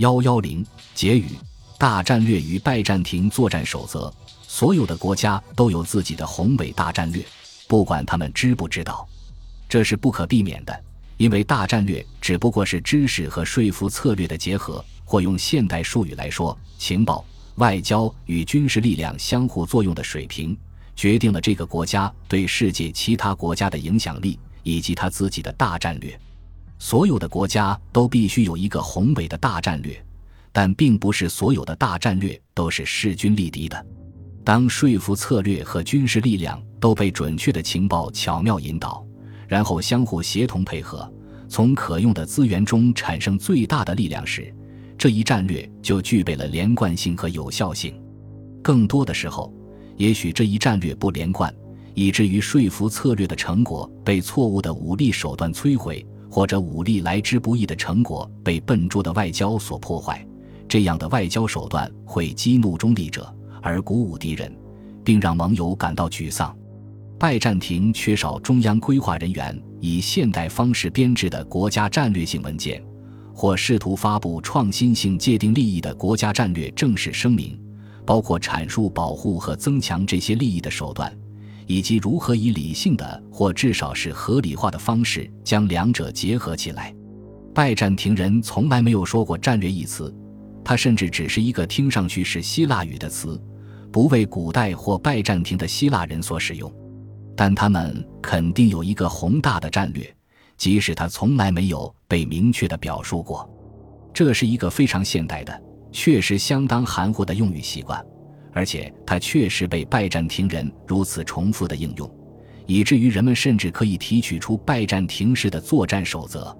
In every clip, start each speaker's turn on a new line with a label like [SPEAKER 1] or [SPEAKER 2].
[SPEAKER 1] 幺幺零结语：大战略与拜占庭作战守则。所有的国家都有自己的宏伟大战略，不管他们知不知道，这是不可避免的。因为大战略只不过是知识和说服策略的结合，或用现代术语来说，情报、外交与军事力量相互作用的水平，决定了这个国家对世界其他国家的影响力以及他自己的大战略。所有的国家都必须有一个宏伟的大战略，但并不是所有的大战略都是势均力敌的。当说服策略和军事力量都被准确的情报巧妙引导，然后相互协同配合，从可用的资源中产生最大的力量时，这一战略就具备了连贯性和有效性。更多的时候，也许这一战略不连贯，以至于说服策略的成果被错误的武力手段摧毁。或者武力来之不易的成果被笨拙的外交所破坏，这样的外交手段会激怒中立者而鼓舞敌人，并让盟友感到沮丧。拜占庭缺少中央规划人员以现代方式编制的国家战略性文件，或试图发布创新性界定利益的国家战略正式声明，包括阐述保护和增强这些利益的手段。以及如何以理性的或至少是合理化的方式将两者结合起来。拜占庭人从来没有说过“战略”一词，它甚至只是一个听上去是希腊语的词，不为古代或拜占庭的希腊人所使用。但他们肯定有一个宏大的战略，即使它从来没有被明确的表述过。这是一个非常现代的、确实相当含糊的用语习惯。而且它确实被拜占庭人如此重复的应用，以至于人们甚至可以提取出拜占庭式的作战守则。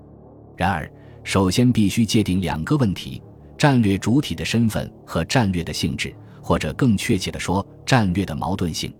[SPEAKER 1] 然而，首先必须界定两个问题：战略主体的身份和战略的性质，或者更确切地说，战略的矛盾性。